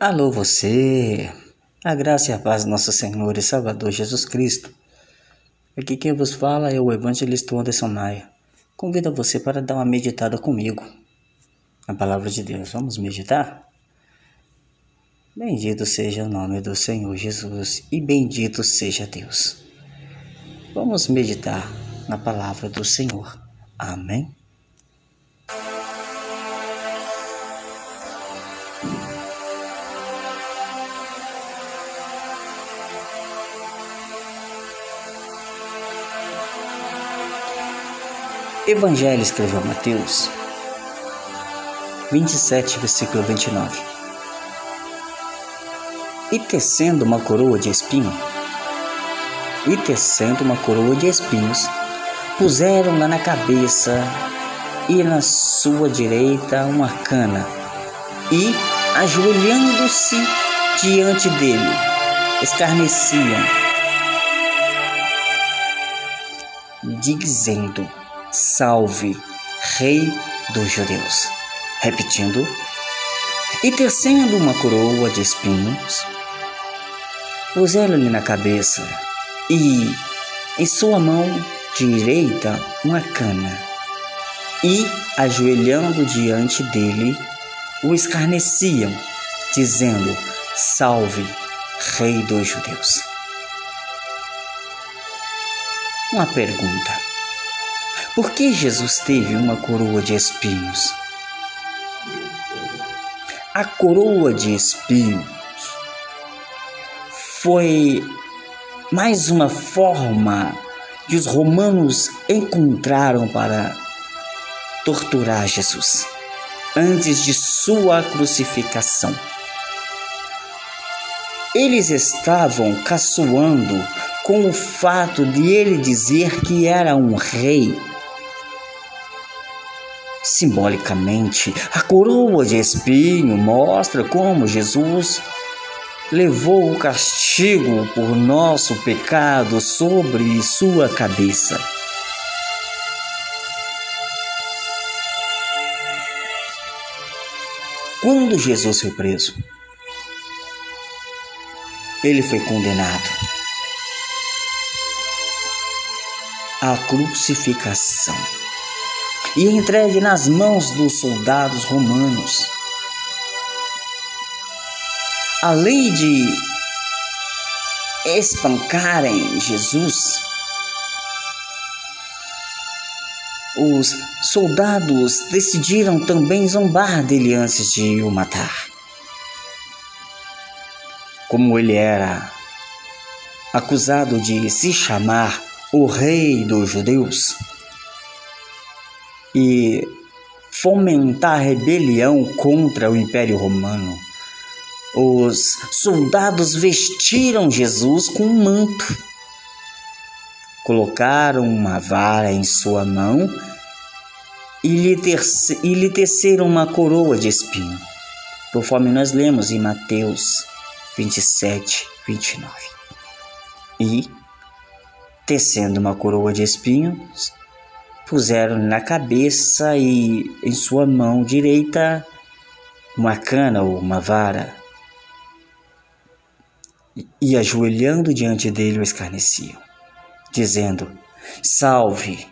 Alô você, a graça e a paz do nosso Senhor e Salvador Jesus Cristo. Aqui quem vos fala é o evangelista Anderson Maia. Convido você para dar uma meditada comigo na palavra de Deus. Vamos meditar? Bendito seja o nome do Senhor Jesus e bendito seja Deus. Vamos meditar na palavra do Senhor. Amém. Evangelho escreveu Mateus 27, versículo 29. E tecendo uma coroa de espinho, e tecendo uma coroa de espinhos, puseram-na na cabeça e na sua direita uma cana, e, ajoelhando-se diante dele, escarneciam, dizendo: Salve, Rei dos Judeus. Repetindo, e tecendo uma coroa de espinhos, puseram-lhe na cabeça e em sua mão direita uma cana, e, ajoelhando diante dele, o escarneciam, dizendo: Salve, Rei dos Judeus. Uma pergunta. Por que Jesus teve uma coroa de espinhos? A coroa de espinhos foi mais uma forma que os romanos encontraram para torturar Jesus antes de sua crucificação. Eles estavam caçoando com o fato de ele dizer que era um rei Simbolicamente, a coroa de espinho mostra como Jesus levou o castigo por nosso pecado sobre sua cabeça. Quando Jesus foi preso, ele foi condenado à crucificação e entregue nas mãos dos soldados romanos. Além de espancarem Jesus, os soldados decidiram também zombar dele antes de o matar. Como ele era acusado de se chamar o Rei dos Judeus, e fomentar rebelião contra o Império Romano. Os soldados vestiram Jesus com um manto, colocaram uma vara em sua mão e lhe, e lhe teceram uma coroa de espinho, conforme nós lemos em Mateus 27, 29. E, tecendo uma coroa de espinhos, puseram na cabeça e em sua mão direita uma cana ou uma vara, e ajoelhando diante dele o escarneciam, dizendo: Salve,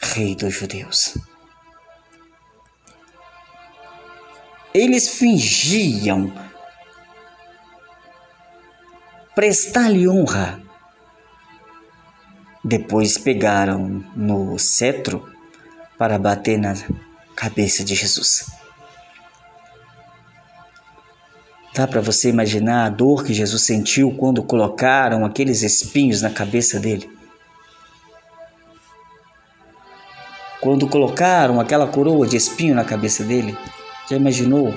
Rei dos Judeus. Eles fingiam prestar-lhe honra depois pegaram no cetro para bater na cabeça de Jesus. Dá para você imaginar a dor que Jesus sentiu quando colocaram aqueles espinhos na cabeça dele? Quando colocaram aquela coroa de espinho na cabeça dele, já imaginou?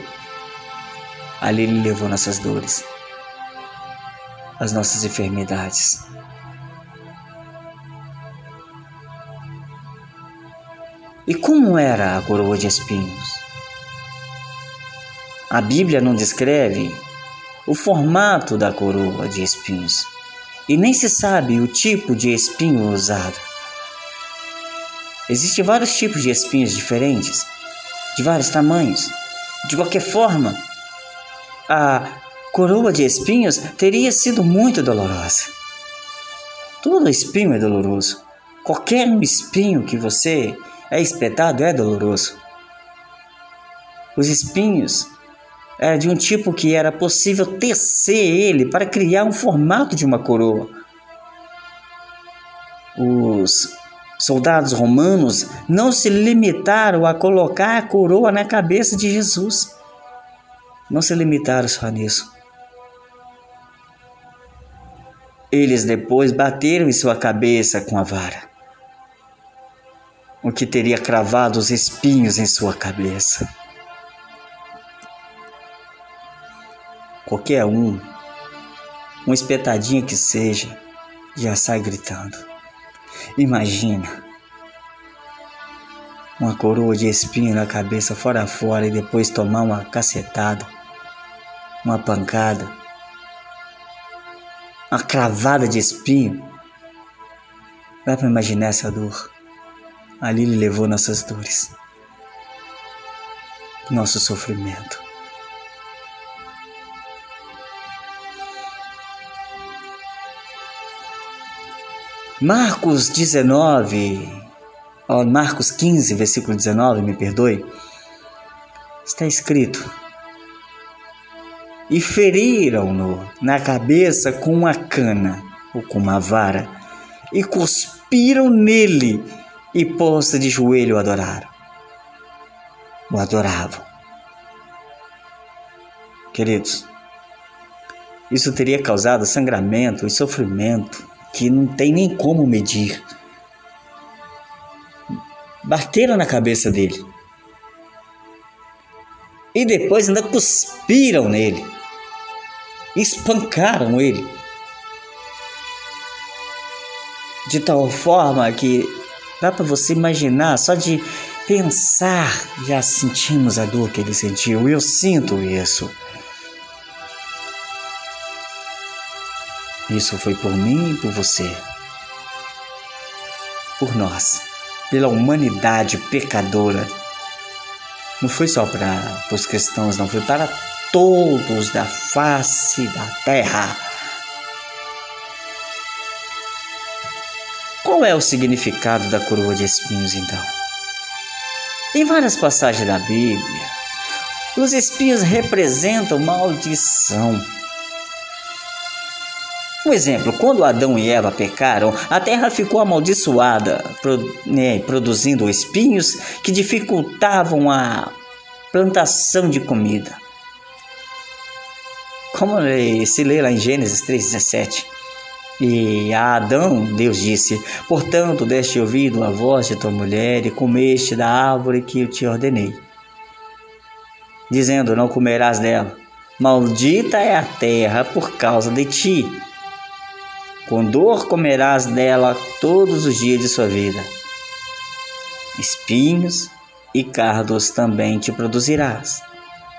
Ali ele levou nossas dores, as nossas enfermidades. E como era a coroa de espinhos? A Bíblia não descreve o formato da coroa de espinhos e nem se sabe o tipo de espinho usado. Existem vários tipos de espinhos diferentes, de vários tamanhos. De qualquer forma, a coroa de espinhos teria sido muito dolorosa. Todo espinho é doloroso. Qualquer espinho que você é espetado é doloroso. Os espinhos era de um tipo que era possível tecer ele para criar um formato de uma coroa. Os soldados romanos não se limitaram a colocar a coroa na cabeça de Jesus. Não se limitaram só nisso. Eles depois bateram em sua cabeça com a vara, o que teria cravado os espinhos em sua cabeça. Qualquer um, um espetadinho que seja, já sai gritando. Imagina uma coroa de espinho na cabeça fora fora e depois tomar uma cacetada, uma pancada, uma cravada de espinho. Dá para imaginar essa dor? Ali ele levou nossas dores, nosso sofrimento. Marcos 19, ó, Marcos 15, versículo 19, me perdoe, está escrito: E feriram-no na cabeça com uma cana ou com uma vara, e cuspiram nele, e posta de joelho o adoraram. O adoravam. Queridos, isso teria causado sangramento e sofrimento que não tem nem como medir. Bateram na cabeça dele. E depois ainda cuspiram nele. Espancaram ele. De tal forma que dá para você imaginar, só de pensar, já sentimos a dor que ele sentiu. Eu sinto isso. Isso foi por mim e por você. Por nós, pela humanidade pecadora. Não foi só para os cristãos, não, foi para todos da face da terra. Qual é o significado da coroa de espinhos, então? Em várias passagens da Bíblia, os espinhos representam maldição um exemplo, quando Adão e Eva pecaram, a terra ficou amaldiçoada, né, produzindo espinhos que dificultavam a plantação de comida. Como se lê lá em Gênesis 3,17. E a Adão, Deus disse: Portanto, deste ouvido a voz de tua mulher e comeste da árvore que eu te ordenei, dizendo: Não comerás dela. Maldita é a terra por causa de ti com dor comerás dela todos os dias de sua vida. Espinhos e cardos também te produzirás,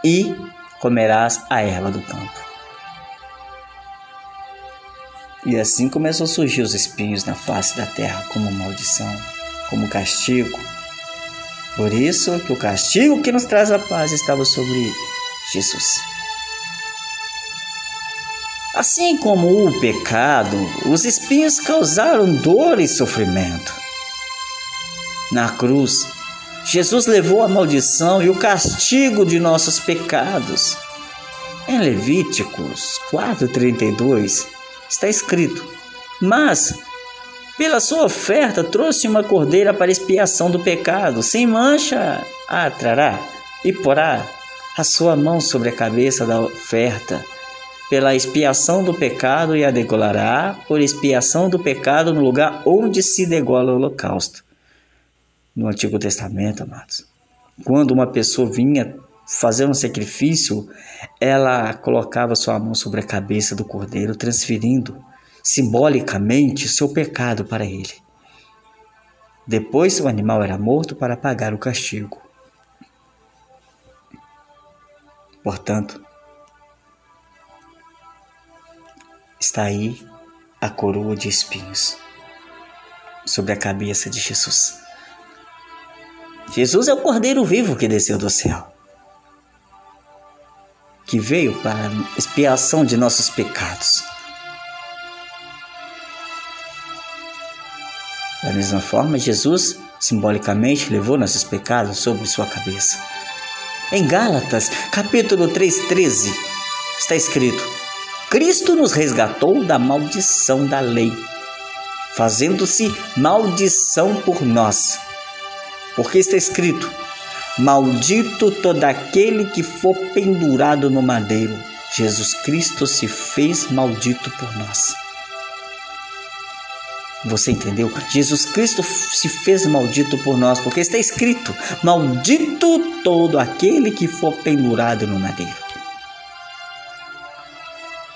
e comerás a erva do campo. E assim começou a surgir os espinhos na face da terra como maldição, como castigo. Por isso que o castigo que nos traz a paz estava sobre Jesus. Assim como o pecado, os espinhos causaram dor e sofrimento. Na cruz, Jesus levou a maldição e o castigo de nossos pecados. Em Levíticos 4:32 está escrito: Mas pela sua oferta trouxe uma cordeira para expiação do pecado, sem mancha a trará e porá a sua mão sobre a cabeça da oferta pela expiação do pecado e a degolará por expiação do pecado no lugar onde se degola o holocausto. No Antigo Testamento, amados, quando uma pessoa vinha fazer um sacrifício, ela colocava sua mão sobre a cabeça do cordeiro, transferindo simbolicamente seu pecado para ele. Depois o animal era morto para pagar o castigo. Portanto, está aí a coroa de espinhos sobre a cabeça de Jesus. Jesus é o Cordeiro vivo que desceu do céu. Que veio para expiação de nossos pecados. Da mesma forma, Jesus simbolicamente levou nossos pecados sobre sua cabeça. Em Gálatas, capítulo 3:13, está escrito: Cristo nos resgatou da maldição da lei, fazendo-se maldição por nós. Porque está escrito: Maldito todo aquele que for pendurado no madeiro. Jesus Cristo se fez maldito por nós. Você entendeu? Jesus Cristo se fez maldito por nós, porque está escrito: Maldito todo aquele que for pendurado no madeiro.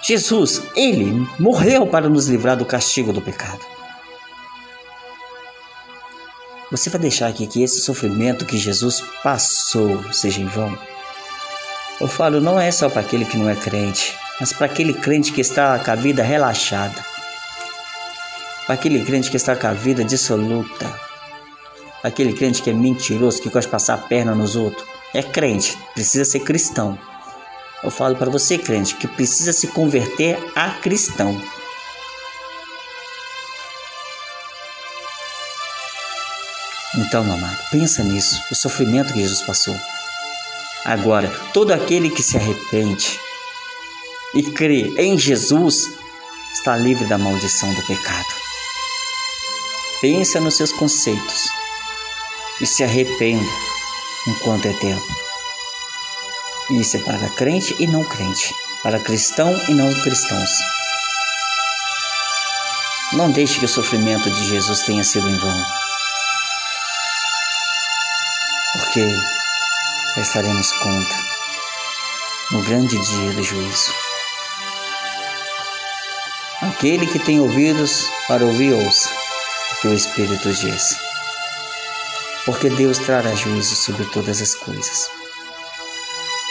Jesus, ele morreu para nos livrar do castigo do pecado. Você vai deixar aqui que esse sofrimento que Jesus passou seja em vão? Eu falo, não é só para aquele que não é crente, mas para aquele crente que está com a vida relaxada para aquele crente que está com a vida dissoluta, aquele crente que é mentiroso, que gosta de passar a perna nos outros, é crente, precisa ser cristão. Eu falo para você, crente, que precisa se converter a cristão. Então, amado, pensa nisso, o sofrimento que Jesus passou. Agora, todo aquele que se arrepende e crê em Jesus está livre da maldição do pecado. Pensa nos seus conceitos e se arrependa enquanto é tempo. Isso é para crente e não crente, para cristão e não cristãos. Não deixe que o sofrimento de Jesus tenha sido em vão, porque prestaremos conta no grande dia do juízo. Aquele que tem ouvidos para ouvir, ouça que o Espírito diz. Porque Deus trará juízo sobre todas as coisas,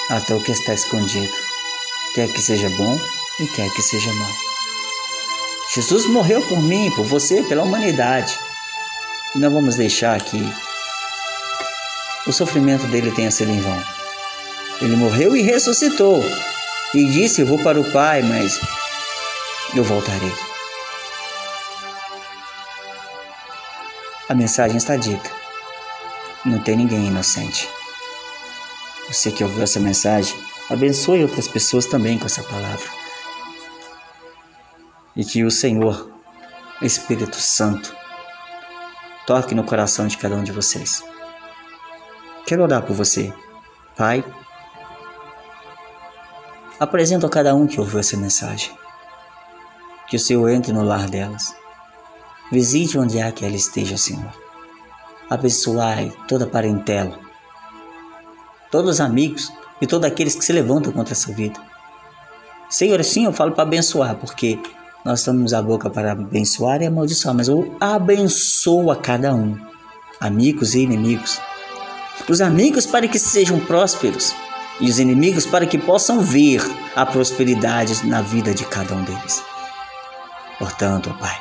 até o que está escondido, quer que seja bom e quer que seja mal. Jesus morreu por mim, por você, pela humanidade. Não vamos deixar que o sofrimento dele tenha sido em vão. Ele morreu e ressuscitou. E disse: Eu vou para o Pai, mas eu voltarei. A mensagem está dita. Não tem ninguém inocente. Você que ouviu essa mensagem, abençoe outras pessoas também com essa palavra. E que o Senhor, Espírito Santo, toque no coração de cada um de vocês. Quero orar por você. Pai, apresento a cada um que ouviu essa mensagem. Que o Senhor entre no lar delas Visite onde há que ela esteja, Senhor. Abençoai toda a parentela, todos os amigos e todos aqueles que se levantam contra essa vida. Senhor, sim, eu falo para abençoar, porque nós estamos a boca para abençoar e amaldiçoar, mas eu abençoo a cada um, amigos e inimigos. Os amigos para que sejam prósperos e os inimigos para que possam ver a prosperidade na vida de cada um deles. Portanto, Pai,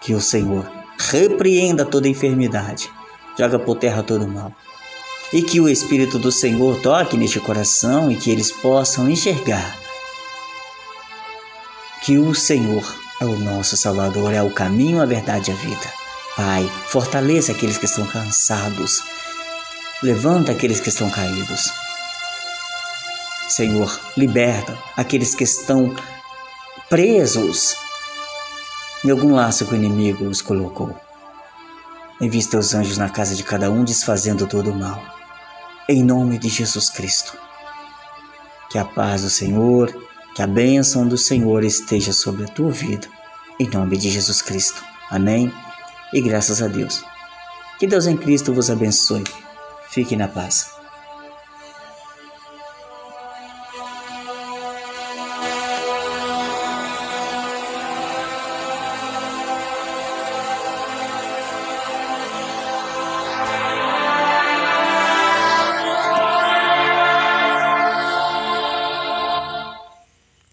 que o Senhor repreenda toda enfermidade, joga por terra todo mal. E que o Espírito do Senhor toque neste coração e que eles possam enxergar que o Senhor é o nosso Salvador, é o caminho, a verdade e a vida. Pai, fortaleça aqueles que estão cansados, levanta aqueles que estão caídos. Senhor, liberta aqueles que estão presos em algum laço que o inimigo os colocou. Envie teus anjos na casa de cada um, desfazendo todo o mal. Em nome de Jesus Cristo. Que a paz do Senhor, que a bênção do Senhor esteja sobre a tua vida. Em nome de Jesus Cristo. Amém. E graças a Deus. Que Deus em Cristo vos abençoe. Fique na paz.